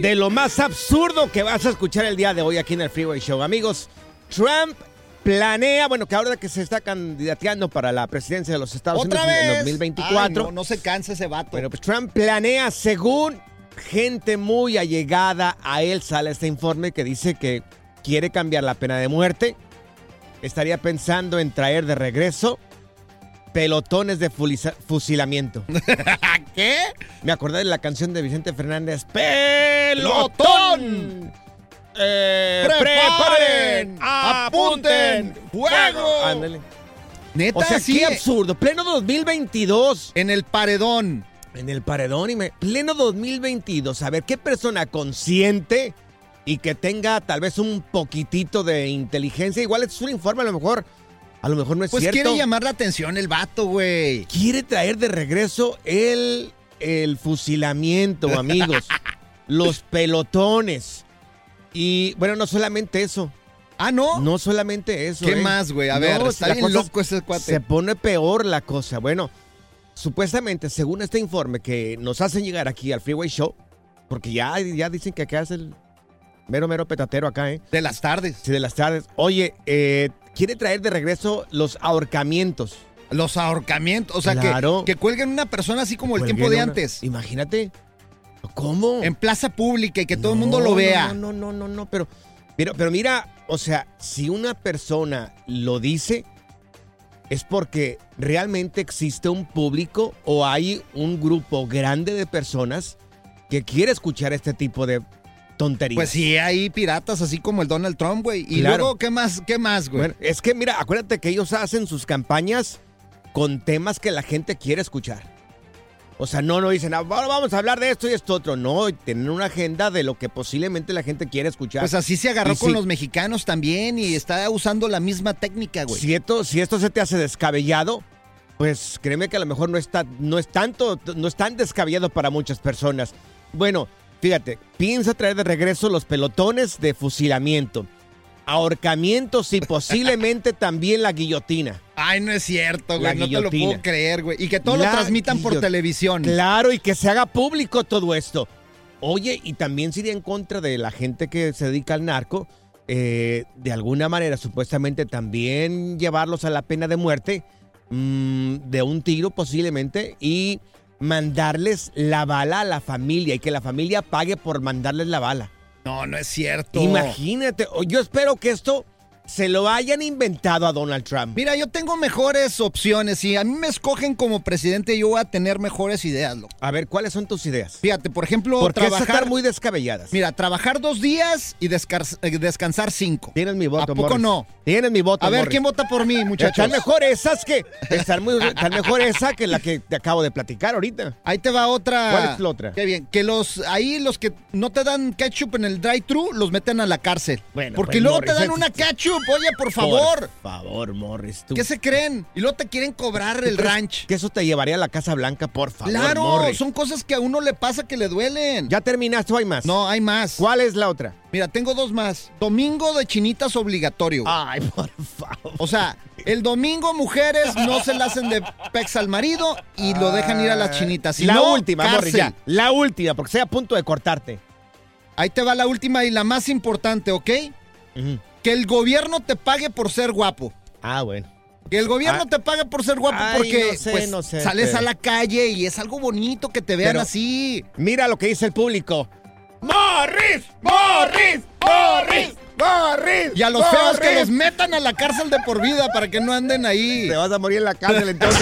De lo más absurdo que vas a escuchar el día de hoy aquí en el Freeway Show. Amigos, Trump planea, bueno, que ahora que se está candidateando para la presidencia de los Estados ¿Otra Unidos en vez? 2024. Ay, no, no se canse ese vato. Bueno, pues Trump planea, según gente muy allegada a él, sale este informe que dice que quiere cambiar la pena de muerte. Estaría pensando en traer de regreso pelotones de fusilamiento. ¿Qué? Me acordé de la canción de Vicente Fernández. ¡Pelotón! Eh, ¡Preparen! ¡Apunten! ¡Fuego! Ándale. Neta, O sea, sí. qué absurdo. Pleno 2022. En el paredón. En el paredón y me... Pleno 2022. A ver, ¿qué persona consciente y que tenga tal vez un poquitito de inteligencia? Igual es un informe, a lo mejor... A lo mejor no es Pues cierto. quiere llamar la atención el vato, güey. quiere traer de regreso el, el fusilamiento, amigos. los pelotones. Y bueno, no solamente eso. Ah, ¿no? No solamente eso. ¿Qué ¿eh? más, güey? A ver, está bien loco ese cuate. Se pone peor la cosa. Bueno, supuestamente, según este informe que nos hacen llegar aquí al Freeway Show, porque ya, ya dicen que acá es el mero, mero petatero acá, ¿eh? De las tardes. Sí, de las tardes. Oye, eh, quiere traer de regreso los ahorcamientos. Los ahorcamientos. O sea, Claro. que, que cuelguen una persona así como el Cuelguen tiempo de una- antes. Imagínate. ¿Cómo? En plaza pública y que todo el mundo lo vea. No, no, no, no, no, pero, pero, pero mira, o sea, si una persona lo dice, es porque realmente existe un público o hay un grupo grande de personas que quiere escuchar este tipo de tonterías. Pues sí, hay piratas así como el Donald Trump, güey. Y Claro. luego, ¿qué más, qué más, güey? Bueno, es que mira, acuérdate que ellos hacen sus campañas con temas que la gente quiere escuchar. O sea, no, no dicen, "Ah, ahora vamos a hablar de esto y esto otro. No, tienen una agenda de lo que posiblemente la gente quiere escuchar. Pues así se agarró Y con sí. los mexicanos también y está usando la misma técnica, güey. Si esto, si esto se te hace descabellado, pues créeme que a lo mejor no está, no es tanto, no es tan descabellado para muchas personas. Bueno, fíjate, piensa traer de regreso los pelotones de fusilamiento, ahorcamientos y posiblemente también la guillotina. Ay, no es cierto, La güey. No te lo puedo creer, güey. Y que todo La lo transmitan por televisión. Claro, y que se haga público todo esto. Oye, y también sería en contra de la gente que se dedica al narco, eh, de alguna manera, supuestamente también llevarlos a la pena de muerte, mm, de un tiro posiblemente, y mandarles la bala a la familia y que la familia pague por mandarles la bala. No, no es cierto. Imagínate, o- yo espero que esto se lo hayan inventado a Donald Trump. Mira, yo tengo mejores opciones. Si a mí me escogen como presidente, yo voy a tener mejores ideas, loco. A ver, ¿cuáles son tus ideas? Fíjate, por ejemplo, Porque trabajar... estar muy descabelladas. Mira, trabajar dos días y eh, descansar cinco. Tienes mi voto, ¿A poco Morris. no? Tienes mi voto, A ver, Morris. ¿quién vota por mí, muchachos? Están mejor esas que. Están, muy, están mejor esa que la que te acabo de platicar ahorita. Ahí te va otra. ¿Cuál es la otra? Qué bien. Que los ahí los que no te dan ketchup en el drive-thru los meten a la cárcel. Bueno, Porque pues, luego Morris, te dan una ketchup, oye, por favor. Por favor, Morris. ¿tú ¿Qué se creen? Y luego te quieren cobrar el ranch. Que eso te llevaría a la Casa Blanca, por favor, Claro, Morris. son cosas que a uno le pasa que le duelen. ¿Ya terminaste o hay más? No, hay más. ¿Cuál es la otra? Mira, tengo dos más. Domingo de chinitas obligatorio. güey. Ay, por favor. O sea, el domingo mujeres no se la hacen de pex al marido y lo dejan ir a las chinitas. Si la no, última, Morris, ya. La última, porque estoy a punto de cortarte. Ahí te va la última y la más importante, ¿ok? Que el gobierno te pague por ser guapo. Ah, bueno. Que el gobierno Ah. te pague por ser guapo Ay, porque no sé, pues, no sé, sales pero- a la calle y es algo bonito que te vean Pero- así. Mira lo que dice el público. ¡Morris! ¡Morris! ¡Morris! ¡Morris! Y a los feos que los metan a la cárcel de por vida para que no anden ahí. Te vas a morir en la cárcel entonces.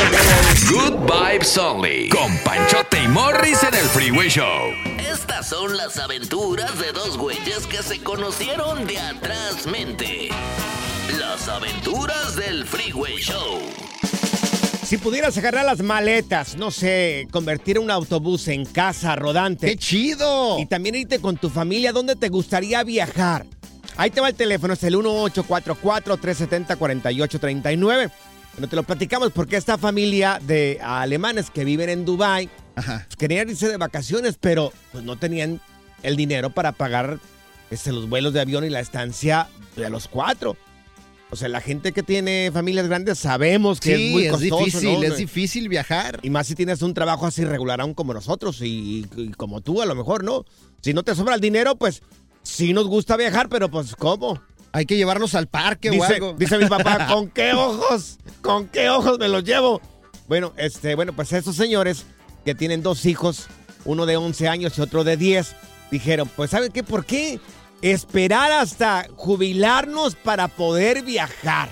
Good Vibes Only. Con Panchote y Morris en el Freeway Show. Estas son las aventuras de dos güeyes que se conocieron de atrás mente. Las aventuras del Freeway Show. si pudieras agarrar las maletas, no sé, convertir un autobús en casa rodante. ¡Qué chido! Y también irte con tu familia, ¿dónde te gustaría viajar? Ahí te va el teléfono, es el 1844-370-4839. Bueno, te lo platicamos porque esta familia de alemanes que viven en Dubái pues, querían irse de vacaciones, pero pues no tenían el dinero para pagar este, los vuelos de avión y la estancia de los cuatro. O sea, la gente que tiene familias grandes sabemos que Sí, es muy es costoso, difícil, ¿no? es difícil viajar. Y más si tienes un trabajo así regular aún como nosotros y, y como tú a lo mejor, ¿no? Si no te sobra el dinero, pues sí nos gusta viajar, pero pues ¿cómo? Hay que llevarlos al parque o Dice, algo. dice mi papá, ¿con qué ojos? ¿Con qué ojos me los llevo? Bueno, este, bueno, pues esos señores que tienen dos hijos, uno de 11 años y otro de 10, dijeron, pues ¿saben qué? ¿Por qué esperar hasta jubilarnos para poder viajar?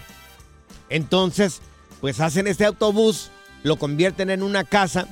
Entonces, pues hacen este autobús, lo convierten en una casa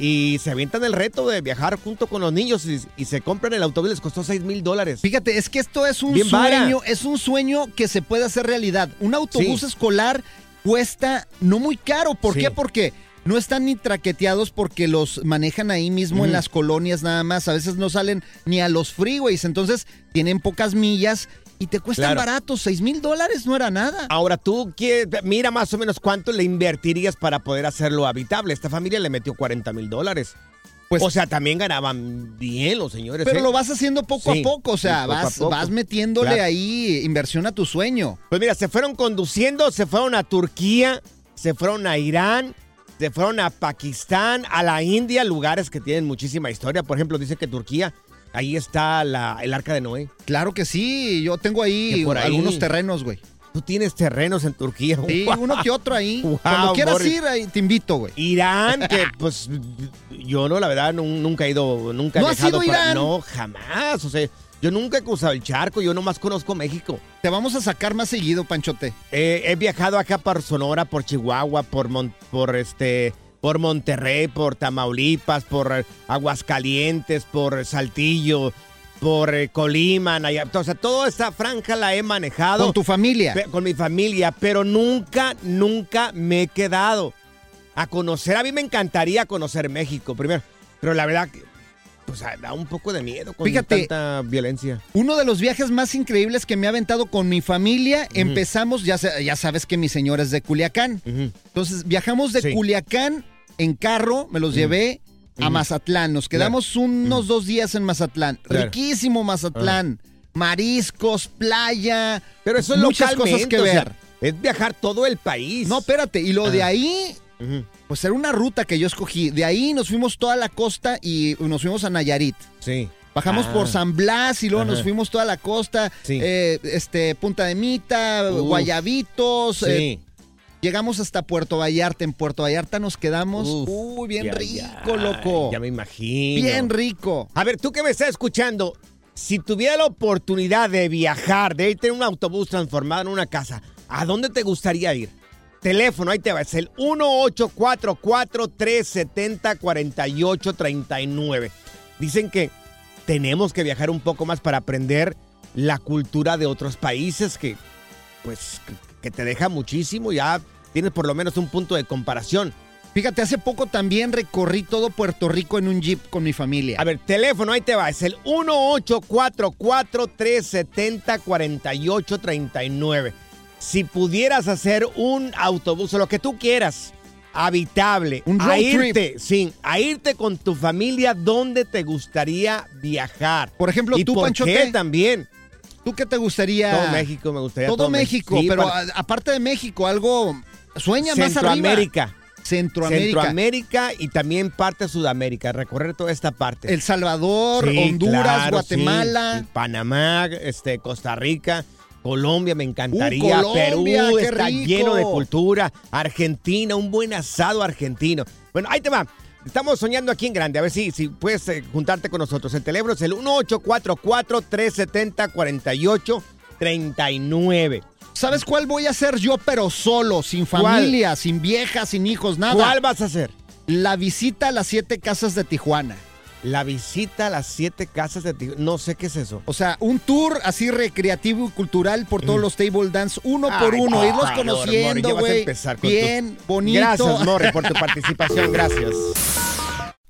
y se avientan el reto de viajar junto con los niños y, y se compran el autobús, les costó 6 mil dólares. Fíjate, es que esto es un Bien vara. sueño, es un sueño que se puede hacer realidad. Un autobús Sí. escolar cuesta no muy caro. ¿Por Sí. qué? Porque no están ni traqueteados porque los manejan ahí mismo en las colonias nada más. A veces no salen ni a los freeways, entonces tienen pocas millas y te cuestan Claro. baratos. Seis mil dólares no era nada. Ahora tú quieres, mira más o menos cuánto le invertirías para poder hacerlo habitable. Esta familia le metió 40 mil dólares. Pues- o sea, también ganaban bien los señores. Pero ¿eh? lo vas haciendo poco Sí, a poco, o sea, poco vas, poco. vas metiéndole Claro. ahí inversión a tu sueño. Pues mira, se fueron conduciendo, se fueron a Turquía, se fueron a Irán, se fueron a Pakistán, a la India, lugares que tienen muchísima historia. Por ejemplo, dice que Turquía, ahí está la- el arca de Noé. Claro que sí, yo tengo ahí, Que por ahí- algunos terrenos, güey. Tú tienes terrenos en Turquía. Sí, uno que otro ahí. Wow, Cuando quieras Morris. ir, ahí te invito, güey. Irán, que pues yo no, la verdad, nun- nunca he ido, nunca he ¿No has viajado ido para- Irán? No, jamás. O sea, yo nunca he cruzado el charco, yo nomás conozco México. Te vamos a sacar más seguido, Panchote. Eh, he viajado acá por Sonora, por Chihuahua, por Mon- por este, por Monterrey, por Tamaulipas, por eh, Aguascalientes, por Saltillo, por eh, Colima, Nayab- o sea, toda esta franja la he manejado. Con tu familia. Con mi familia, pero nunca, nunca me he quedado a conocer. A mí me encantaría conocer México primero, pero la verdad, que, pues ah, da un poco de miedo con Fíjate. tanta violencia. Uno de los viajes más increíbles que me ha aventado con mi familia, empezamos, ya, ya sabes que mi señora es de Culiacán. Entonces, viajamos de Sí. Culiacán en carro, me los llevé a. Mazatlán. Nos quedamos unos dos días en Mazatlán. Claro. Riquísimo Mazatlán. Mariscos, playa. Pero eso es muchas cosas que o sea, ver. es viajar todo el país. No, espérate. Y lo de Ah. Pues era una ruta que yo escogí. De ahí nos fuimos toda la costa y nos fuimos a Nayarit. Sí. Bajamos Ah. por San Blas y luego Ajá. nos fuimos toda la costa, Sí. eh, este, Punta de Mita, Uf. Guayabitos, eh, Sí. llegamos hasta Puerto Vallarta, en Puerto Vallarta nos quedamos, Uf. uy, bien Ya, rico, ya, loco, Ya me imagino. bien rico. A ver, tú que me estás escuchando, si tuviera la oportunidad de viajar, de irte en un autobús transformado en una casa, ¿a dónde te gustaría ir? Teléfono, ahí te va, es el 1844-370-4839. Dicen que tenemos que viajar un poco más para aprender la cultura de otros países que, pues, que, te deja muchísimo, ya tienes por lo menos un punto de comparación. Fíjate, hace poco también recorrí todo Puerto Rico en un jeep con mi familia. A ver, teléfono, ahí te va. Es el 1844-370-4839. Si pudieras hacer un autobús o lo que tú quieras, habitable, Un a irte, sí, a irte con tu familia, ¿dónde te gustaría viajar? Por ejemplo, ¿Y tú, por Pancho, qué también? ¿Tú qué te gustaría? Todo México me gustaría. Todo, México, Sí, pero para- aparte de México, algo sueña más arriba. Centroamérica. Centroamérica. Centroamérica y también parte de Sudamérica, recorrer toda esta parte. El Salvador, Sí, Honduras, claro, Guatemala. sí. Panamá, este, Costa Rica, Colombia, me encantaría. Uh, Colombia, Perú está rico. lleno de cultura. Argentina, un buen asado argentino. Bueno, ahí te va. Estamos soñando aquí en grande. A ver si, si puedes eh, juntarte con nosotros. El teléfono es el 1844-370-4839. ¿Sabes cuál voy a hacer yo, pero solo, sin ¿Cuál? familia, sin vieja, sin hijos, nada? ¿Cuál vas a hacer? La visita a las siete casas de Tijuana. La visita a las siete casas de Tijuana. No sé qué es eso. O sea, un tour así recreativo y cultural por todos los table dance, uno por uno, irlos favor, conociendo, güey. Bien, tu- bonito. Gracias, Morri, por tu participación. Gracias.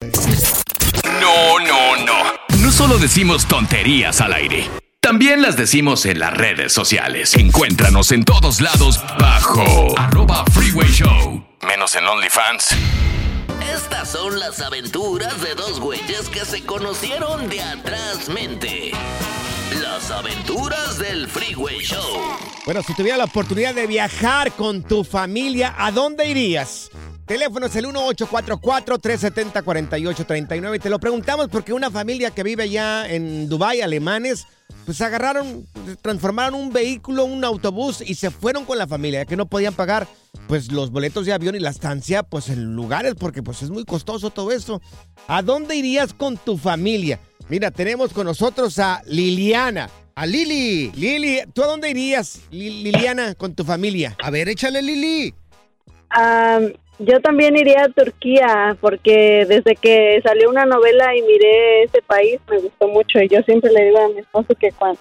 No, no, no. No solo decimos tonterías al aire. También las decimos en las redes sociales. Encuéntranos en todos lados bajo arroba freeway show. Menos en OnlyFans. Estas son las aventuras de dos güeyes que se conocieron de atrás mente. Las aventuras del Freeway Show. Bueno, si tuviera la oportunidad de viajar con tu familia, ¿a dónde irías? Teléfono es el 1844-370-4839. Y te lo preguntamos porque una familia que vive allá en Dubái, alemanes, pues agarraron, transformaron un vehículo, un autobús y se fueron con la familia, ya que no podían pagar pues los boletos de avión y la estancia pues en lugares porque pues es muy costoso todo eso. ¿A dónde irías con tu familia? Mira, tenemos con nosotros a Liliana. A Lili. Lili, ¿tú a dónde irías, Li- Liliana, con tu familia? A ver, échale, Lili. Ah, yo también iría a Turquía porque desde que salió una novela y miré ese país me gustó mucho y yo siempre le digo a mi esposo que cuan-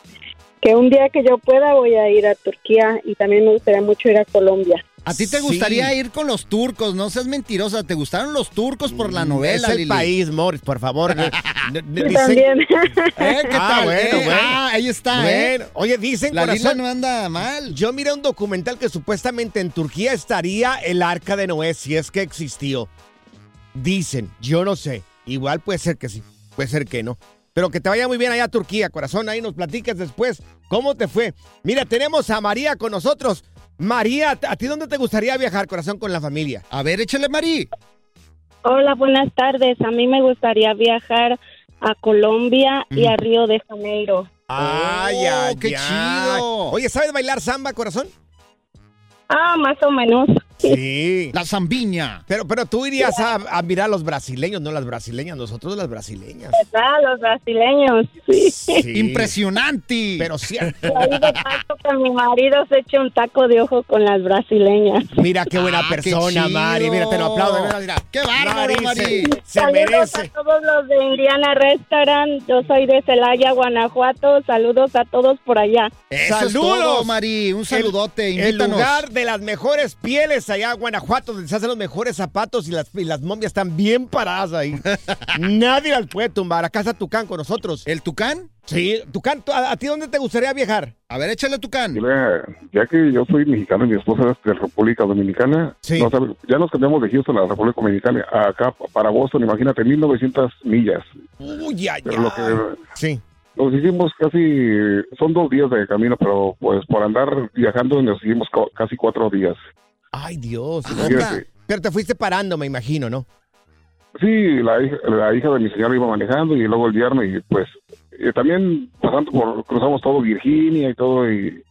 que un día que yo pueda voy a ir a Turquía y también me gustaría mucho ir a Colombia. A ti te Sí. gustaría ir con los turcos, no seas mentirosa. ¿Te gustaron los turcos por la novela, Es el Lili? país, Morris, por favor. Eh, Yo dicen- también. ¿Eh? ¿Qué Ah, tal? bueno, eh? bueno. Ah, ahí está, Bueno, ¿eh? oye, dicen, La corazón, no anda mal. yo miré un documental que supuestamente en Turquía estaría el arca de Noé, si es que existió. Dicen, yo no sé. Igual puede ser que sí, puede ser que no. Pero que te vaya muy bien allá a Turquía, corazón. Ahí nos platiques después cómo te fue. Mira, tenemos a María con nosotros. María, ¿a ti dónde te gustaría viajar, corazón, con la familia? A ver, échale, Mari. Hola, buenas tardes. A mí me gustaría viajar a Colombia y a Río de Janeiro. Ay, Oh, ay, qué chido. Oye, ¿sabes bailar samba, corazón? Ah, más o menos. Sí. La zambiña. Pero, pero tú irías a, a mirar a los brasileños, no las brasileñas, nosotros las brasileñas. Ah, los brasileños. Sí. Sí. Impresionante. Pero sí. Ahí de paso que mi marido se eche un taco de ojo con las brasileñas. Mira qué buena Ah, qué persona, chido. Mari. Mira, te lo aplaudo. Mira, mira. Qué bárbaro, Mari. Se, se Saludos merece. a todos los de Indiana Restaurant. Yo soy de Celaya, Guanajuato. Saludos a todos por allá. Eso Saludos. Mari. Un saludote. El Invítanos. lugar de las mejores pieles allá en Guanajuato, donde se hacen los mejores zapatos y las, y las momias están bien paradas ahí. Nadie las puede tumbar. Acá está Tucán con nosotros. ¿El Tucán? Sí, Tucán, ¿tú- ¿a, a ti dónde te gustaría viajar? A ver, échale, Tucán. Mira, ya que yo soy mexicano y mi esposa es de República Dominicana, Sí. no sabe- ya nos cambiamos de Houston a la República Dominicana, acá para Boston, imagínate, 1900 millas. Uy, ay, Pero lo que, Sí. nos hicimos casi, son dos días de camino, pero pues por andar viajando nos hicimos casi cuatro días. Ay, Dios. Pero te fuiste parando, me imagino, ¿no? Sí, la hija, la hija de mi señora iba manejando y luego el viernes y pues eh, también pasando por, cruzamos todo Virginia y todo y,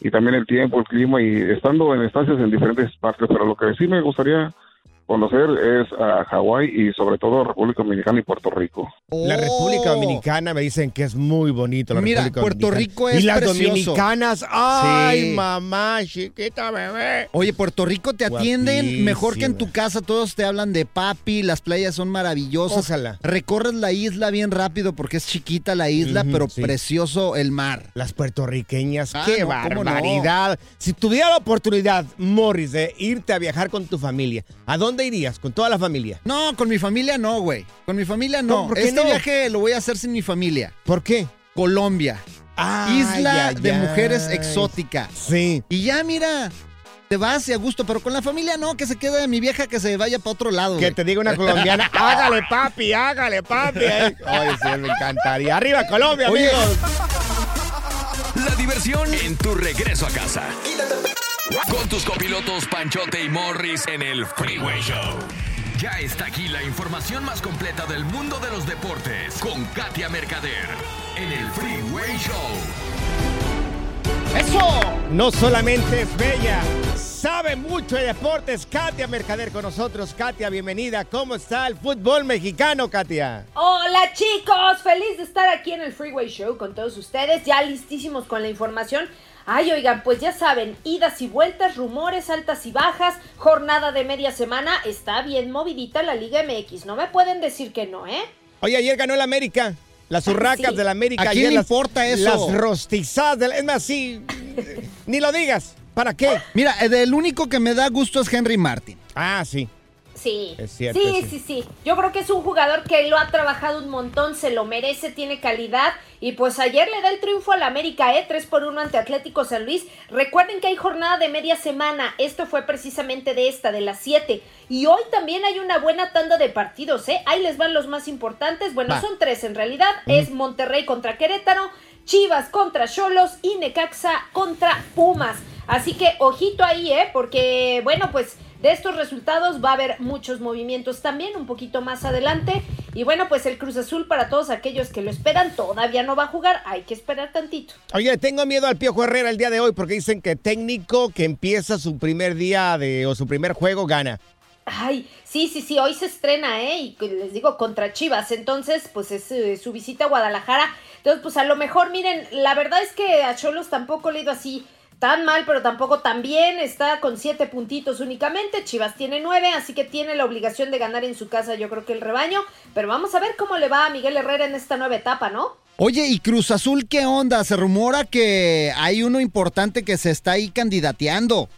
y también el tiempo, el clima y estando en estancias en diferentes partes, pero lo que sí me gustaría conocer es a Hawái y sobre todo República Dominicana y Puerto Rico. La República Dominicana me dicen que es muy bonito. La Oh. Mira, República Puerto Dominicana. Rico es Y las precioso. dominicanas, ay, Sí. mamá, chiquita bebé. Oye, Puerto Rico te atienden mejor que en tu casa. Todos te hablan de papi, las playas son maravillosas. Ojalá. Recorres la isla bien rápido porque es chiquita la isla, pero sí. precioso el mar. Las puertorriqueñas, Ah, qué no, ¿cómo no? barbaridad. Si tuviera la oportunidad, Morris, de irte a viajar con tu familia, ¿a dónde irías? ¿Con toda la familia? No, con mi familia no, güey. Con mi familia no. ¿Cómo? ¿Por qué este no? viaje lo voy a hacer sin mi familia. ¿Por qué? Colombia. Ay, Isla ay, de ay. mujeres exótica. Sí. Y ya, mira, te vas y a gusto, pero con la familia no, que se quede mi vieja que se vaya para otro lado. Que güey. te diga una colombiana, hágale papi, hágale papi. Ay, Oye, sí, me encantaría. Arriba Colombia, Oye. amigos. La diversión en tu regreso a casa. Con tus copilotos Panchote y Morris en el Freeway Show. Ya está aquí la información más completa del mundo de los deportes con Katia Mercader en el Freeway Show. ¡Eso! No solamente es bella, sabe mucho de deportes. Katia Mercader con nosotros. Katia, bienvenida. ¿Cómo está el fútbol mexicano, Katia? Hola chicos, feliz de estar aquí en el Freeway Show con todos ustedes, ya listísimos con la información. Ay, oigan, pues ya saben, idas y vueltas, rumores, altas y bajas, jornada de media semana, está bien movidita la Liga MX, no me pueden decir que no, ¿eh? Oye, ayer ganó el América. Las urracas sí. del América. ¿A quién ayer le las- importa eso? Las rostizadas del... Es más, sí, ni lo digas. ¿Para qué? Mira, el único que me da gusto es Henry Martin. Ah, sí. Sí, Es cierto, sí, sí. sí, sí. Yo creo que es un jugador que lo ha trabajado un montón, se lo merece, tiene calidad. Y pues ayer le da el triunfo al América, ¿eh? 3 por 1 ante Atlético San Luis. Recuerden que hay jornada de media semana. Esto fue precisamente de esta, de las 7. Y hoy también hay una buena tanda de partidos, ¿eh? Ahí les van los más importantes. Bueno, Va. son tres en realidad. Es Monterrey contra Querétaro, Chivas contra Cholos y Necaxa contra Pumas. Así que ojito ahí, ¿eh? Porque, bueno, pues de estos resultados va a haber muchos movimientos también un poquito más adelante. Y bueno, pues el Cruz Azul para todos aquellos que lo esperan todavía no va a jugar. Hay que esperar tantito. Oye, tengo miedo al Piojo Herrera el día de hoy porque dicen que técnico que empieza su primer día de o su primer juego gana. Ay, sí, sí, sí, hoy se estrena, ¿eh? Y les digo, contra Chivas. Entonces, pues es eh, su visita a Guadalajara. Entonces, pues a lo mejor, miren, la verdad es que a Cholos tampoco le ha ido así tan mal, pero tampoco tan bien. Está con siete puntitos únicamente. Chivas tiene nueve, así que tiene la obligación de ganar en su casa, yo creo que el rebaño. Pero vamos a ver cómo le va a Miguel Herrera en esta nueva etapa, ¿no? Oye, ¿y Cruz Azul qué onda? Se rumora que hay uno importante que se está ahí candidateando.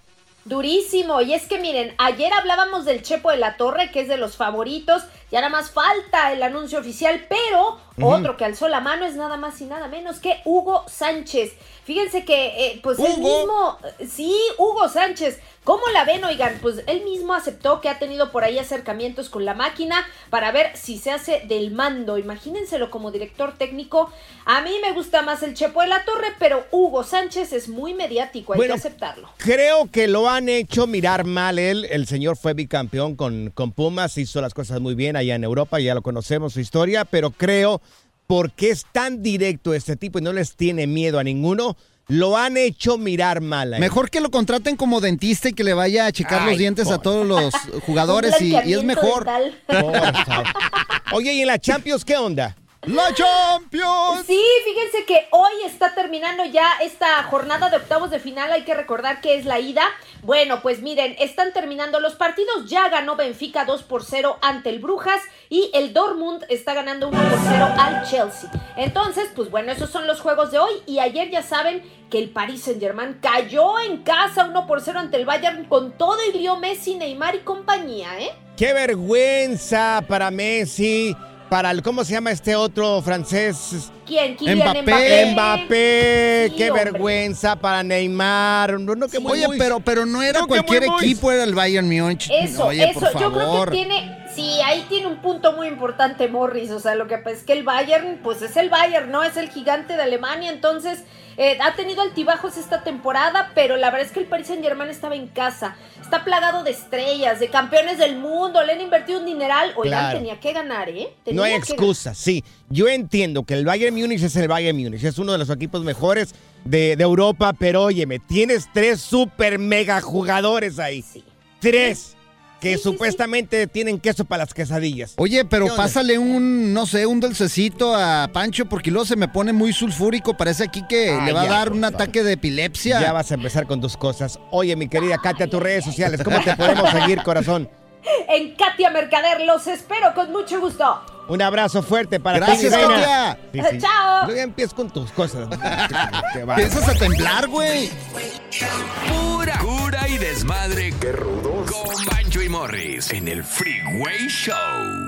Durísimo. Y es que miren, ayer hablábamos del Chepo de la Torre, que es de los favoritos. Ya nada más falta el anuncio oficial, pero otro que alzó la mano es nada más y nada menos que Hugo Sánchez. Fíjense que, eh, pues él Hugo. mismo, sí, Hugo Sánchez. ¿Cómo la ven, oigan? Pues él mismo aceptó que ha tenido por ahí acercamientos con la máquina para ver si se hace del mando. Imagínenselo como director técnico. A mí me gusta más el Chepo de la Torre, pero Hugo Sánchez es muy mediático, hay Bueno, que aceptarlo. Creo que lo han hecho mirar mal él. El señor fue bicampeón con, con Pumas, hizo las cosas muy bien allá en Europa, ya lo conocemos su historia, pero creo porque es tan directo este tipo y no les tiene miedo a ninguno, lo han hecho mirar mal. a. Mejor que lo contraten como dentista y que le vaya a checar Ay, los dientes a todos los jugadores y, y es mejor. Oye, ¿y en la Champions qué onda? ¡La Champions! Sí, fíjense que hoy está terminando ya esta jornada de octavos de final. Hay que recordar que es la ida. Bueno, pues miren, están terminando los partidos. Ya ganó Benfica 2 por 0 ante el Brujas y el Dortmund está ganando 1 por 0 al Chelsea. Entonces, pues bueno, esos son los juegos de hoy. Y ayer ya saben que el Paris Saint Germain cayó en casa 1 por 0 ante el Bayern con todo y Leo Messi, Neymar y compañía, ¿eh? ¡Qué vergüenza para Messi! Para el, ¿cómo se llama este otro francés? ¿Quién? Kylian Mbappé. Mbappé. Mbappé, Sí, qué hombre. vergüenza para Neymar. No, no, que muy, Oye, muy- pero, pero no era No, cualquier equipo, era el Bayern Múnich. Eso, Oye, eso, por yo creo que tiene, Sí, ahí tiene un punto muy importante Morris, o sea, lo que pasa es que el Bayern, pues es el Bayern, no es el gigante de Alemania, entonces eh, ha tenido altibajos esta temporada, pero la verdad es que el Paris Saint Germain estaba en casa, está plagado de estrellas, de campeones del mundo, le han invertido un dineral, oigan, Claro. tenía que ganar, ¿eh? Tenía No hay excusa, sí. Yo entiendo que el Bayern Múnich es el Bayern Múnich, es uno de los equipos mejores de, de Europa, pero óyeme, tienes tres super mega jugadores ahí. Sí. Tres. Que Sí, sí, supuestamente tienen queso para las quesadillas. Oye, pero pásale un, no sé, un dulcecito a Pancho porque luego se me pone muy sulfúrico. Parece aquí que Ah, le va ya, a dar por un ataque de epilepsia. Ya vas a empezar con tus cosas. Oye, mi querida Katia, tus redes sociales, ¿cómo te podemos seguir, corazón? En Katia Mercader, los espero con mucho gusto. Un abrazo fuerte para ti, Gracias, reina. Katia. Sí, sí. Chao. Luego ya empiezas con tus cosas. Bárbaro. Piensas a temblar, güey. Pura cura y desmadre. Qué rudos. Con Bancho y Morris en el Freeway Show.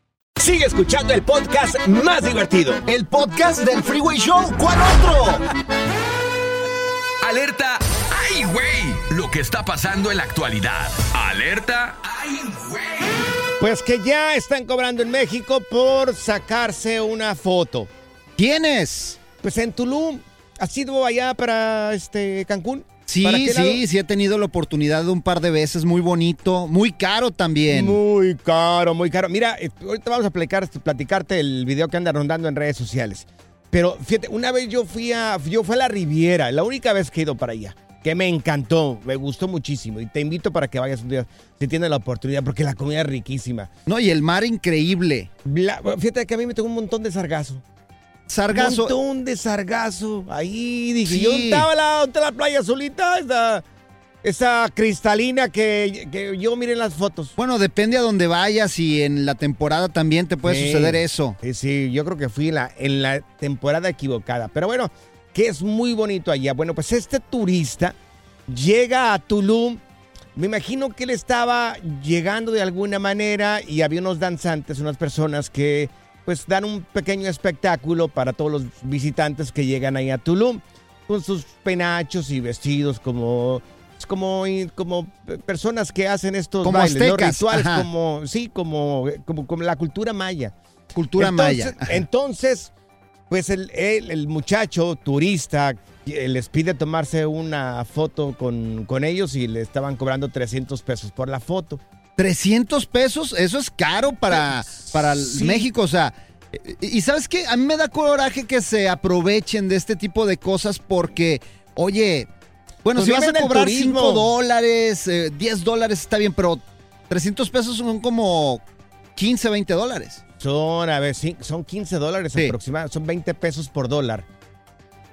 Sigue escuchando el podcast más divertido. El podcast del Freeway Show. ¿Cuál otro? Alerta. ¡Ay, güey! Lo que está pasando en la actualidad. Alerta. ¡Ay, güey! Pues que ya están cobrando en México por sacarse una foto. ¿Quiénes? Pues en Tulum. ¿Has ido allá para este Cancún? Sí, sí, sí he tenido la oportunidad de un par de veces. Muy bonito, muy caro también. Muy caro, muy caro. Mira, eh, ahorita vamos a platicar, platicarte el video que anda rondando en redes sociales. Pero fíjate, una vez yo fui a, yo fui a la Riviera, la única vez que he ido para allá, que me encantó, me gustó muchísimo. Y te invito para que vayas un día si tienes la oportunidad, porque la comida es riquísima. No, y el mar increíble. La- fíjate que a mí me tocó un montón de sargazo. Sargazo. Un montón de sargazo. Ahí dije, Sí. yo ¿dónde estaba la, la playa azulita? Esa, esa cristalina que, que yo miré en las fotos. Bueno, depende a dónde vayas y en la temporada también te puede Sí. suceder eso. Sí, sí, yo creo que fui la, en la temporada equivocada. Pero bueno, que es muy bonito allá. Bueno, pues este turista llega a Tulum. Me imagino que él estaba llegando de alguna manera y había unos danzantes, unas personas que pues dan un pequeño espectáculo para todos los visitantes que llegan ahí a Tulum con sus penachos y vestidos como como como personas que hacen estos Como bailes, ¿no? rituales ajá. como sí, como como como la cultura maya. Cultura Entonces- maya. Ajá. Entonces, pues el, el- el muchacho turista eh, les pide tomarse una foto con, con ellos y le estaban cobrando 300 pesos por la foto. 300 pesos, eso es caro para, para Sí. México, o sea. Y y sabes qué, a mí me da coraje que se aprovechen de este tipo de cosas porque, oye, bueno, Pues si vas a cobrar turismo. 5 dólares, eh, 10 dólares está bien, pero 300 pesos son como 15, 20 dólares. Son, a ver, sí, son 15 dólares Sí. aproximadamente, son 20 pesos por dólar.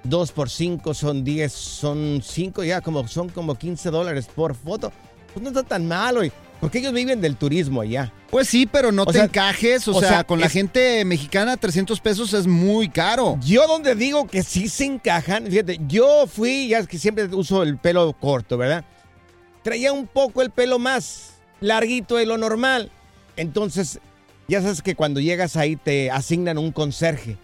2 por 5 son 10, son 5 ya, como son como 15 dólares por foto. Pues no está tan mal, güey, porque ellos viven del turismo allá. Pues sí, pero no O te sea, encajes, o, o sea, sea, con la gente mexicana 300 pesos es muy caro. Yo donde digo que sí se encajan, fíjate, yo fui, ya es que siempre uso el pelo corto, ¿verdad? Traía un poco el pelo más larguito de lo normal. Entonces, ya sabes que cuando llegas ahí te asignan un conserje.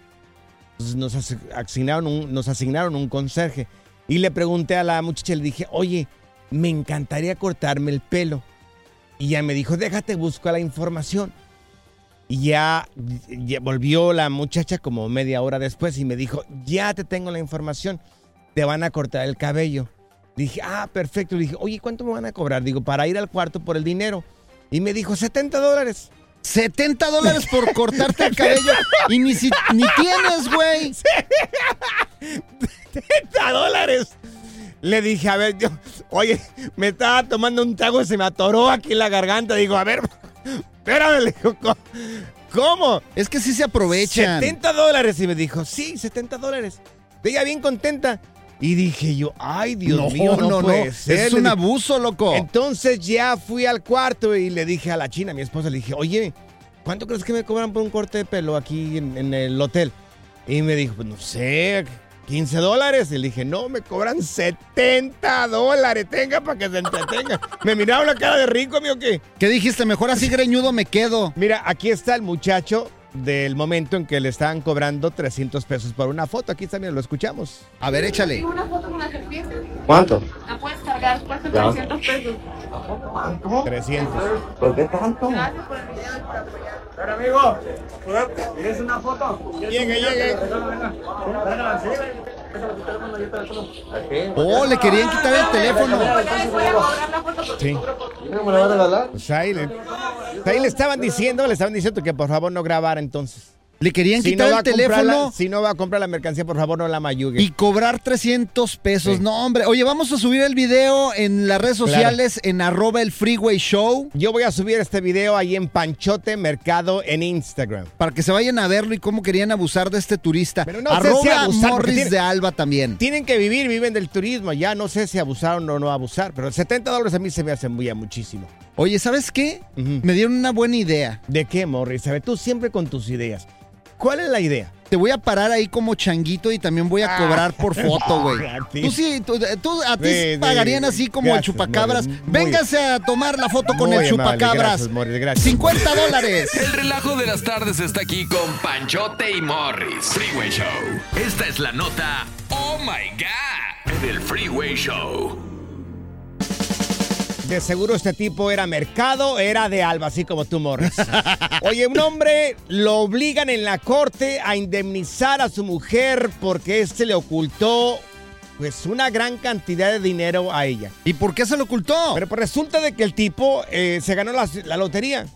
Entonces nos asi- asignaron un, nos asignaron un conserje. Y le pregunté a la muchacha, le dije, oye, me encantaría cortarme el pelo. Y ya me dijo, déjate, busco la información. Y ya, ya volvió la muchacha como media hora después y me dijo, ya te tengo la información, te van a cortar el cabello. Dije, ah, perfecto. Le dije, oye, ¿cuánto me van a cobrar? Digo, para ir al cuarto por el dinero. Y me dijo, 70 dólares. 70 dólares por cortarte el cabello y ni, si, ni tienes, güey. 70 dólares. Le dije, a ver, yo, oye, me estaba tomando un trago y se me atoró aquí la garganta. Digo, a ver, espérame, le digo, "¿Cómo-. Es que sí se aprovechan. 70 dólares. Y me dijo, sí, 70 dólares. Ella bien contenta. Y dije yo, ay, Dios No, mío, no, no, no. puede ser. Es un abuso, loco. Entonces ya fui al cuarto y le dije a la china, a mi esposa, le dije, oye, ¿cuánto crees que me cobran por un corte de pelo aquí en, en el hotel? Y me dijo, pues no sé, 15 dólares. Y le dije, no, me cobran 70 dólares. Tenga para que se entretenga. me miraron la cara de rico, amigo, ¿qué? ¿Qué dijiste? Mejor así greñudo me quedo. Mira, aquí está el muchacho del momento en que le estaban cobrando 300 pesos por una foto. Aquí también lo escuchamos. A ver, échale. Una foto con la serpiente. ¿Cuánto? La puedes cargar, cuesta Ya. 300 pesos. 300. ¿Por qué tanto? Gracias por el video y por apoyar. Pero amigo, ¿quieres una foto? Llegue, llegue. Oh, le querían quitar el teléfono. Sí. Pues ahí le, ahí le estaban diciendo, le estaban diciendo que por favor no grabara entonces. Le querían Si quitar no el teléfono la- si no va a comprar la mercancía, por favor no la mayugue. y cobrar 300 pesos. Sí. No, hombre. Oye, vamos a subir el video en las redes Claro. sociales en arroba el freeway show. Yo voy a subir este video ahí en Panchote Mercado en Instagram. Para que se vayan a verlo y cómo querían abusar de este turista. no sé si arroba abusar, porque Morris tiene- de Alba también. Tienen que vivir, viven del turismo. Ya no sé si abusaron o no abusar, pero 70 dólares a mí se me hace muy a muchísimo. Oye, ¿sabes qué? Me dieron una buena idea. ¿De qué, Morris? A ver, tú siempre con tus ideas. ¿Cuál es la idea? Te voy a parar ahí como changuito y también voy a cobrar por foto, güey. A ti. Tú sí, tú, tú- a ti Sí, sí. pagarían así como el chupacabras. Véngase a tomar la foto con el amable, chupacabras. gracias, Morris, gracias. 50 dólares. El relajo de las tardes está aquí con Panchote y Morris. Freeway Show. Esta es la nota. Oh my God. Del Freeway Show. De seguro este tipo era mercado, era de Alba, así como tú, Morris. Oye, un hombre lo obligan en la corte a indemnizar a su mujer porque este le ocultó pues una gran cantidad de dinero a ella. ¿Y por qué se lo ocultó? Pero pues resulta de que el tipo eh, se ganó la, la lotería.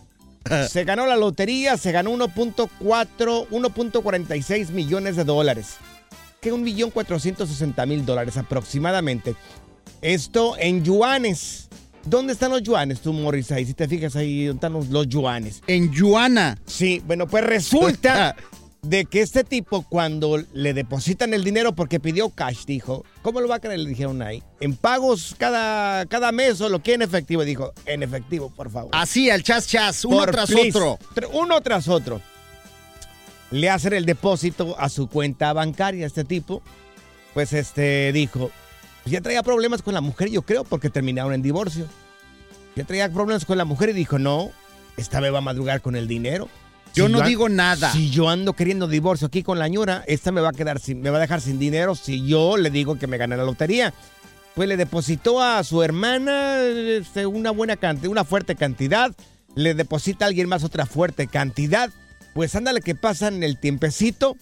Se ganó la lotería, se ganó 1.4, 1.46 millones de dólares. Que un millón cuatrocientos sesenta mil dólares aproximadamente. Esto en yuanes. ¿Dónde están los yuanes, tú, Morris? Ahí, si te fijas ahí, ¿dónde están los, los yuanes? En yuana. Sí, bueno, pues resulta de que este tipo, cuando le depositan el dinero porque pidió cash, dijo, ¿cómo lo va a creer? Le dijeron ahí. En pagos cada, cada mes o lo que en efectivo. Dijo, en efectivo, por favor. Así, al chas chas, uno Por tras please. otro. Tr- Uno tras otro. Le hacen el depósito a su cuenta bancaria este tipo. Pues este dijo, ya traía problemas con la mujer, yo creo, porque terminaron en divorcio. Ya traía problemas con la mujer y dijo, no, esta vez va a madrugar con el dinero. Yo no digo nada. Si yo ando queriendo divorcio aquí con la ñora, esta me va a quedar sin, me va a dejar sin dinero si yo le digo que me gané la lotería. Pues le depositó a su hermana este, una buena cantidad, una fuerte cantidad. Le deposita a alguien más otra fuerte cantidad. Pues ándale que pasan el tiempecito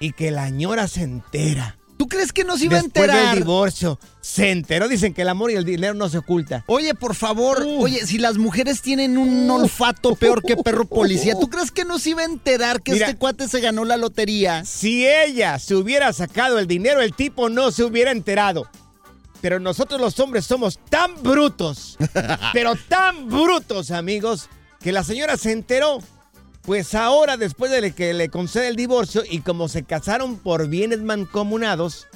y que la ñora se entera. ¿Tú crees que nos iba a Después enterar? del divorcio, se enteró. Dicen que el amor y el dinero no se oculta. Oye, por favor, oye, si las mujeres tienen un olfato peor que perro policía, ¿tú crees que nos iba a enterar que Mira. este cuate se ganó la lotería? Si ella se hubiera sacado el dinero, el tipo no se hubiera enterado. Pero nosotros los hombres somos tan brutos, pero tan brutos, amigos, que la señora se enteró. Pues ahora, después de que le concede el divorcio y como se casaron por bienes mancomunados,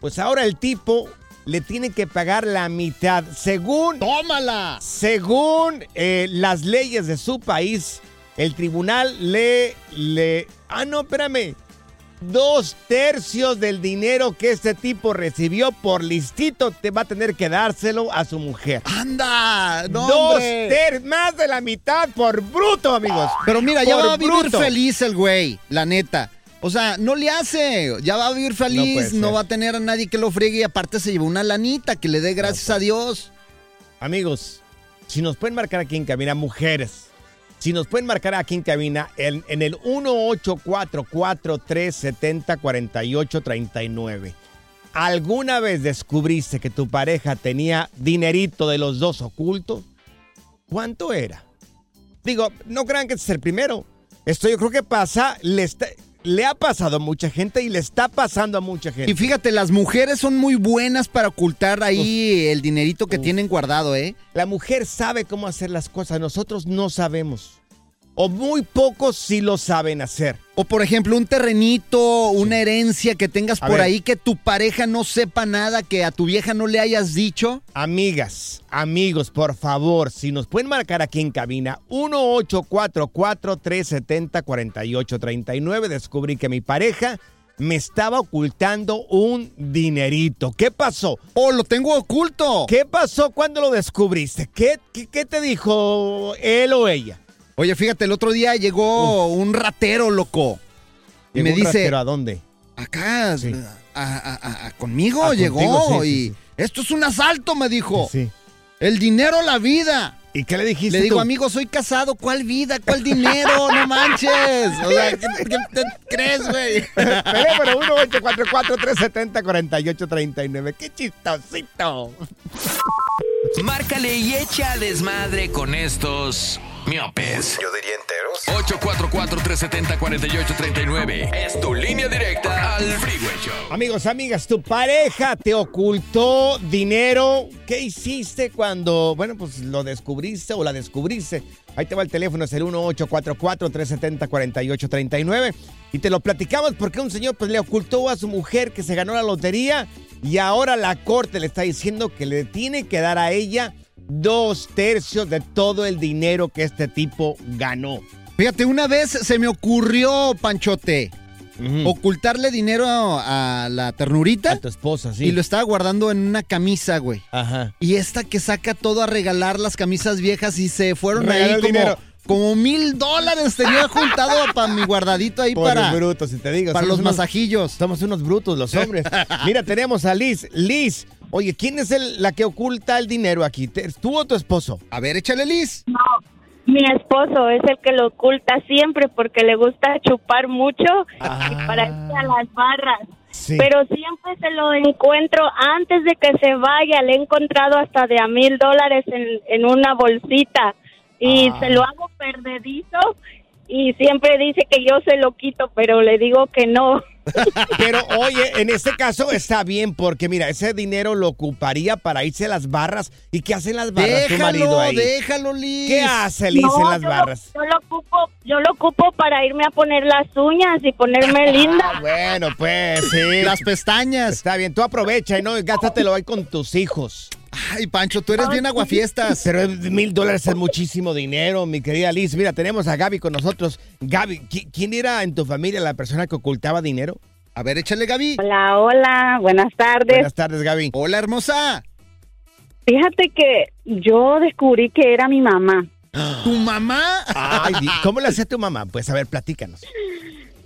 pues ahora el tipo le tiene que pagar la mitad. Según. ¡Tómala! Según eh, las leyes de su país, el tribunal le. le ah, no, espérame. Dos tercios del dinero que este tipo recibió por listito te va a tener que dárselo a su mujer. ¡Anda! ¡No, Dos tercios, más de la mitad por bruto, amigos. Pero mira, ya Por va a vivir bruto. feliz el güey, la neta. O sea, no le hace. Ya va a vivir feliz, no, va a tener a nadie que lo friegue y aparte se llevó una lanita que le dé gracias a Dios. Amigos, si nos pueden marcar aquí en cabina, mujeres, si nos pueden marcar aquí en cabina en, en el 1844-370-4839. ¿Alguna vez descubriste que tu pareja tenía dinerito de los dos oculto? ¿Cuánto era? Digo, no crean que este es el primero. Esto yo creo que pasa, le, está- le ha pasado a mucha gente y le está pasando a mucha gente. Y fíjate, las mujeres son muy buenas para ocultar ahí el dinerito que tienen guardado, ¿eh? La mujer sabe cómo hacer las cosas, nosotros no sabemos. O muy pocos sí lo saben hacer. O por ejemplo, un terrenito, una herencia que tengas A por ver. ahí que tu pareja no sepa nada, que a tu vieja no le hayas dicho. Amigas, amigos, por favor, si nos pueden marcar aquí en cabina 1844-370-4839, descubrí que mi pareja me estaba ocultando un dinerito. ¿Qué pasó? ¡Oh, lo tengo oculto! ¿Qué pasó cuando lo descubriste? ¿Qué, qué, qué te dijo él o ella? Oye, fíjate, el otro día llegó un ratero, loco. Y ¿Llegó me un dice, ratero a dónde? acá, Sí. a- a- a- a- conmigo Ah, llegó contigo, sí, sí, y sí. esto es un asalto, me dijo. Sí. El dinero, la vida. ¿Y qué le dijiste Le digo, tú? amigo, soy casado, ¿cuál vida? ¿Cuál dinero? No manches. O sea, ¿qué, qué te crees, güey? Teléfono 1844-370-4839. ¡Qué chistosito! Márcale y echa desmadre con estos miopes. Yo diría enteros. 844-370-4839. Es tu línea directa al Freeway Show. Amigos, amigas, tu pareja te ocultó dinero. ¿Qué hiciste cuando, bueno, pues lo descubriste o la descubriste? Ahí te va el teléfono, es el 1844-370-4839. Y te lo platicamos porque un señor pues le ocultó a su mujer que se ganó la lotería y ahora la corte le está diciendo que le tiene que dar a ella dos tercios de todo el dinero que este tipo ganó. Fíjate, una vez se me ocurrió, Panchote, ocultarle dinero a, a la ternurita. A tu esposa, sí. Y lo estaba guardando en una camisa, güey. Ajá. Y esta que saca todo a regalar las camisas viejas y se fueron Regaló ahí el como, dinero. como mil dólares tenía juntado para mi guardadito ahí para, brutos, si te digo. para los unos- masajillos. Somos unos brutos los hombres. Mira, tenemos a Liz. Liz, oye, ¿quién es el- la que oculta el dinero aquí? ¿Te- ¿Tú o tu esposo? A ver, échale Liz. No, mi esposo es el que lo oculta siempre porque le gusta chupar mucho y para irse a las barras. Sí. Pero siempre se lo encuentro antes de que se vaya. Le he encontrado hasta de a mil dólares en, en una bolsita y Ah. se lo hago perdedizo y siempre dice que yo se lo quito, pero le digo que no. Pero oye, en este caso está bien porque mira, ese dinero lo ocuparía para irse a las barras. ¿Y qué hacen las barras tu marido ahí? déjalo, Liz. ¿Qué hace Liz No, en las yo lo- barras? Yo lo, ocupo, yo lo ocupo para irme a poner las uñas y ponerme linda. Ah, bueno, pues sí. Las pestañas. Está bien, tú aprovecha y no, gástatelo ahí con tus hijos. Ay, Pancho, tú eres bien aguafiestas. Pero mil dólares es muchísimo dinero, mi querida Liz. Mira, tenemos a Gaby con nosotros. Gaby, ¿qui- ¿quién era en tu familia la persona que ocultaba dinero? A ver, échale, Gaby. Hola, hola, buenas tardes. Buenas tardes, Gaby. Hola, hermosa. Fíjate que yo descubrí que era mi mamá. ¿Tu mamá? Ay, ¿cómo le hacía tu mamá? Pues a ver, platícanos.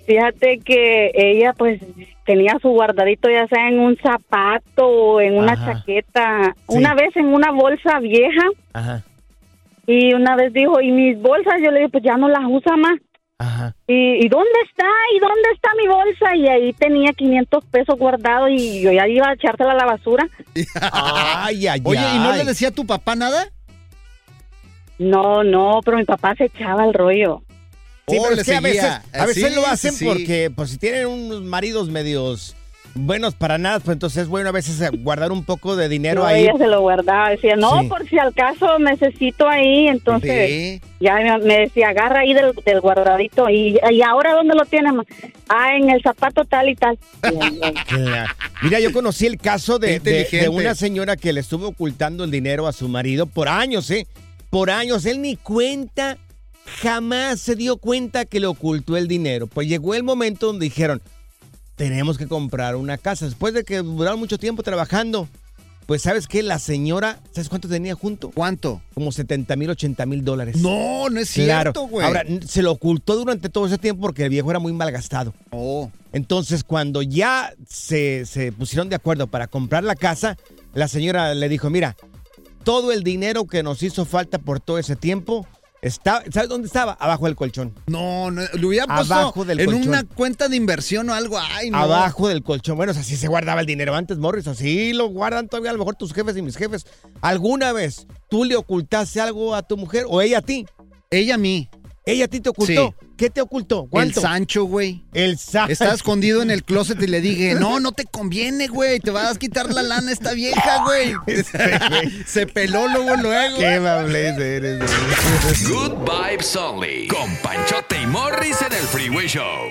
Fíjate que ella pues tenía su guardadito ya sea en un zapato o en una Ajá. chaqueta, Sí. una vez en una bolsa vieja Ajá, y una vez dijo, ¿y mis bolsas? Yo le dije, pues ya no las usa más. ajá. ¿Y, ¿Y dónde está? ¿Y dónde está mi bolsa? Y ahí tenía 500 pesos guardados y yo ya iba a echársela a la basura. Ay, ay, Oye, ¿y no ay. le decía a tu papá nada? No, no, pero mi papá se echaba el rollo. Sí, pero es que a veces, a veces Sí, lo hacen sí. porque, pues, si tienen unos maridos medios buenos para nada, pues entonces es bueno a veces eh, guardar un poco de dinero No, ahí. ella se lo guardaba. Decía, no, Sí. por si al caso necesito ahí. Entonces Sí. ya me, me decía, agarra ahí del, del guardadito. Y, ¿Y ahora dónde lo tienes? Ah, en el zapato tal y tal. Mira, yo conocí el caso de, de- de una señora que le estuvo ocultando el dinero a su marido por años, ¿eh? Por años. Él ni cuenta, jamás se dio cuenta que le ocultó el dinero. Pues llegó el momento donde dijeron, tenemos que comprar una casa. Después de que duraron mucho tiempo trabajando, pues sabes qué, la señora, ¿sabes cuánto tenía junto? ¿Cuánto? Como 70 mil, 80 mil dólares. No, no es Claro. cierto, güey. Ahora, se lo ocultó durante todo ese tiempo porque el viejo era muy malgastado. Oh. Entonces, cuando ya se, se pusieron de acuerdo para comprar la casa, la señora le dijo, mira, todo el dinero que nos hizo falta por todo ese tiempo, está, ¿sabes dónde estaba? Abajo del colchón. No, no, lo hubiera puesto Abajo del en colchón. una cuenta de inversión o algo. Ay, no. Abajo del colchón. Bueno, o sea, así se guardaba el dinero antes, Morris. Así lo guardan todavía a lo mejor tus jefes y mis jefes. ¿Alguna vez tú le ocultaste algo a tu mujer o ella a ti? Ella a mí. ¿Ella a ti te ocultó? Sí. ¿Qué te ocultó? El. Sancho, güey. El Sancho. Estaba escondido en el closet y le dije, no, no te conviene, güey. Te vas a quitar la lana a esta vieja, güey. Se peló luego, luego. Qué amable eres. Good Vibes Only. Con Panchote y Morris en el Freeway Show.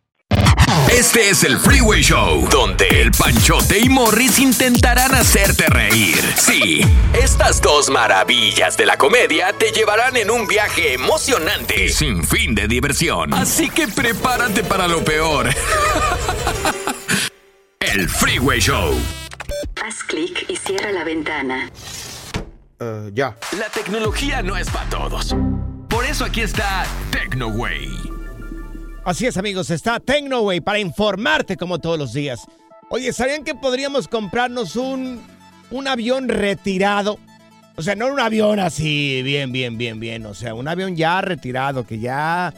Este es el Freeway Show, donde el Panchote y Morris intentarán hacerte reír. Sí, estas dos maravillas de la comedia te llevarán en un viaje emocionante y sin fin de diversión. Así que prepárate para lo peor. El Freeway Show. Haz clic y cierra la ventana. ya. La tecnología no es para todos. Por eso aquí está TecnoWay. Así es, amigos, está TecnoWay para informarte como todos los días. Oye, ¿sabían que podríamos comprarnos un, un avión retirado? O sea, no un avión así, bien, bien, bien, bien. O sea, un avión ya retirado, que ya...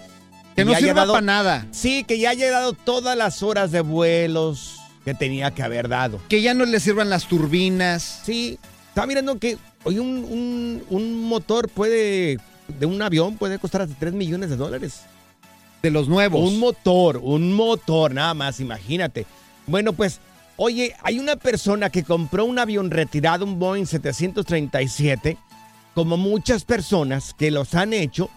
Que no ya sirva dado- para nada. Sí, que ya haya dado todas las horas de vuelos que tenía que haber dado. Que ya no le sirvan las turbinas. Sí, estaba mirando que hoy un, un- un motor puede, de un avión puede costar hasta 3 millones de dólares. De los nuevos. Un motor, un motor, nada más, imagínate. Bueno, pues, oye, hay una persona que compró un avión retirado, un Boeing 737, como muchas personas que los han hecho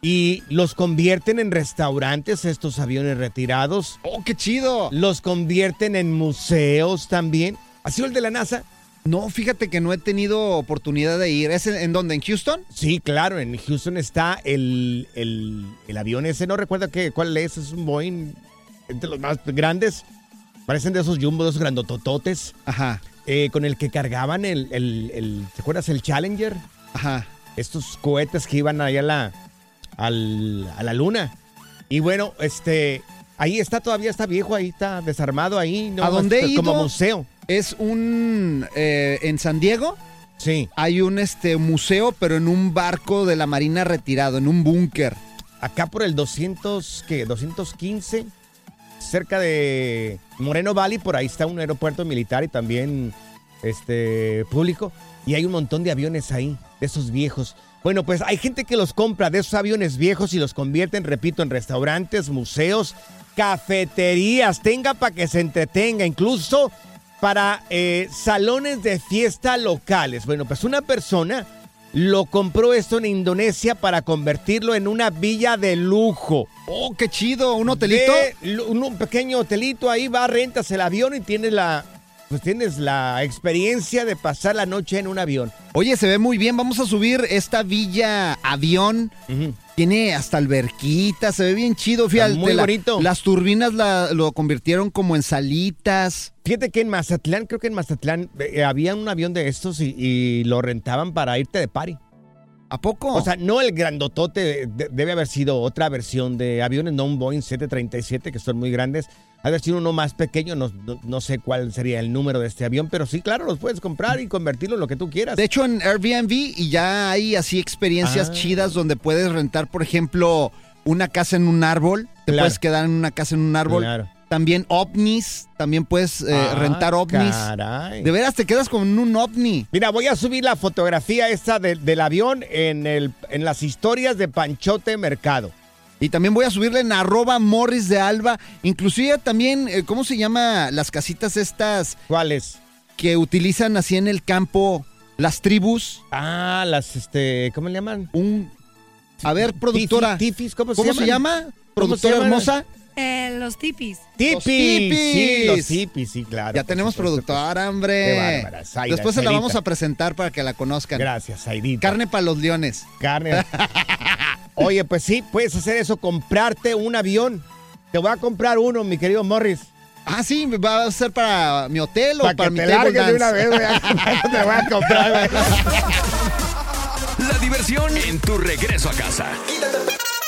y los convierten en restaurantes, estos aviones retirados. ¡Oh, qué chido! Los convierten en museos también. ¿Ha sido el de la NASA? No, fíjate que no he tenido oportunidad de ir. ¿Es en, en dónde? ¿En Houston? Sí, claro, en Houston está el, el- el avión ese, no recuerdo qué, cuál es, es un Boeing entre los más grandes. Parecen de esos jumbo, de esos grandotototes. Ajá. eh, con el que cargaban el, el, el- ¿te acuerdas? El Challenger. Ajá. Estos cohetes que iban allá a la, al- a la luna. Y bueno, este, ahí está, todavía está viejo, ahí está desarmado ahí. No, ¿A dónde ido? Como museo. Es un... eh, en San Diego Sí. hay un este, museo, pero en un barco de la Marina retirado, en un búnker. Acá por el 200, ¿qué? 215, cerca de Moreno Valley, por ahí está un aeropuerto militar y también este público. Y hay un montón de aviones ahí, de esos viejos. Bueno, pues hay gente que los compra de esos aviones viejos y los convierten, repito, en restaurantes, museos, cafeterías, tenga para que se entretenga, incluso para eh, salones de fiesta locales. Bueno, pues una persona lo compró esto en Indonesia para convertirlo en una villa de lujo. Oh, qué chido, un hotelito. De un, pequeño hotelito, ahí va, rentas el avión y tienes la, pues tienes la experiencia de pasar la noche en un avión. Oye, se ve muy bien. Vamos a subir esta villa avión. Tiene hasta alberquita, se ve bien chido. Fíjate, muy la- bonito. Las turbinas la- lo convirtieron como en salitas. Fíjate que en Mazatlán, creo que en Mazatlán eh, había un avión de estos y, y lo rentaban para irte de party. ¿A poco? O sea, no el grandotote, de- debe haber sido otra versión de aviones, no un Boeing 737, que son muy grandes. Ha de haber sido uno más pequeño, no, no- no sé cuál sería el número de este avión, pero sí, claro, los puedes comprar y convertirlo en lo que tú quieras. De hecho, en Airbnb y ya hay así experiencias Ah. chidas donde puedes rentar, por ejemplo, una casa en un árbol. Te Claro. puedes quedar en una casa en un árbol. Claro. También ovnis, también puedes eh, Ah, rentar ovnis. caray. De veras, te quedas como en un ovni. Mira, voy a subir la fotografía esta de- del avión en, el, en las historias de Panchote Mercado. Y también voy a subirle en arroba Morris de Alba. Inclusive también, eh, ¿cómo se llama las casitas estas? ¿Cuáles? Que utilizan así en el campo las tribus. Ah, las, este, ¿cómo le llaman? Un, a ver, productora. Tifis, ¿cómo se ¿Cómo se llama? ¿Cómo se Productora hermosa. Eh, los tipis. Tipis. Los tipis. Sí, los tipis, sí, claro. Ya tenemos supuesto. productora, hombre. Qué Zaira, Después se la vamos a presentar para que la conozcan. Gracias, Zairita. Carne para los leones. Carne. Oye, pues sí, puedes hacer eso, comprarte un avión. Te voy a comprar uno, mi querido Morris. Ah, sí, va a ser para mi hotel o Para para que mi te table largues de dance? una vez, güey. te voy a comprar, güey. La diversión en tu regreso a casa.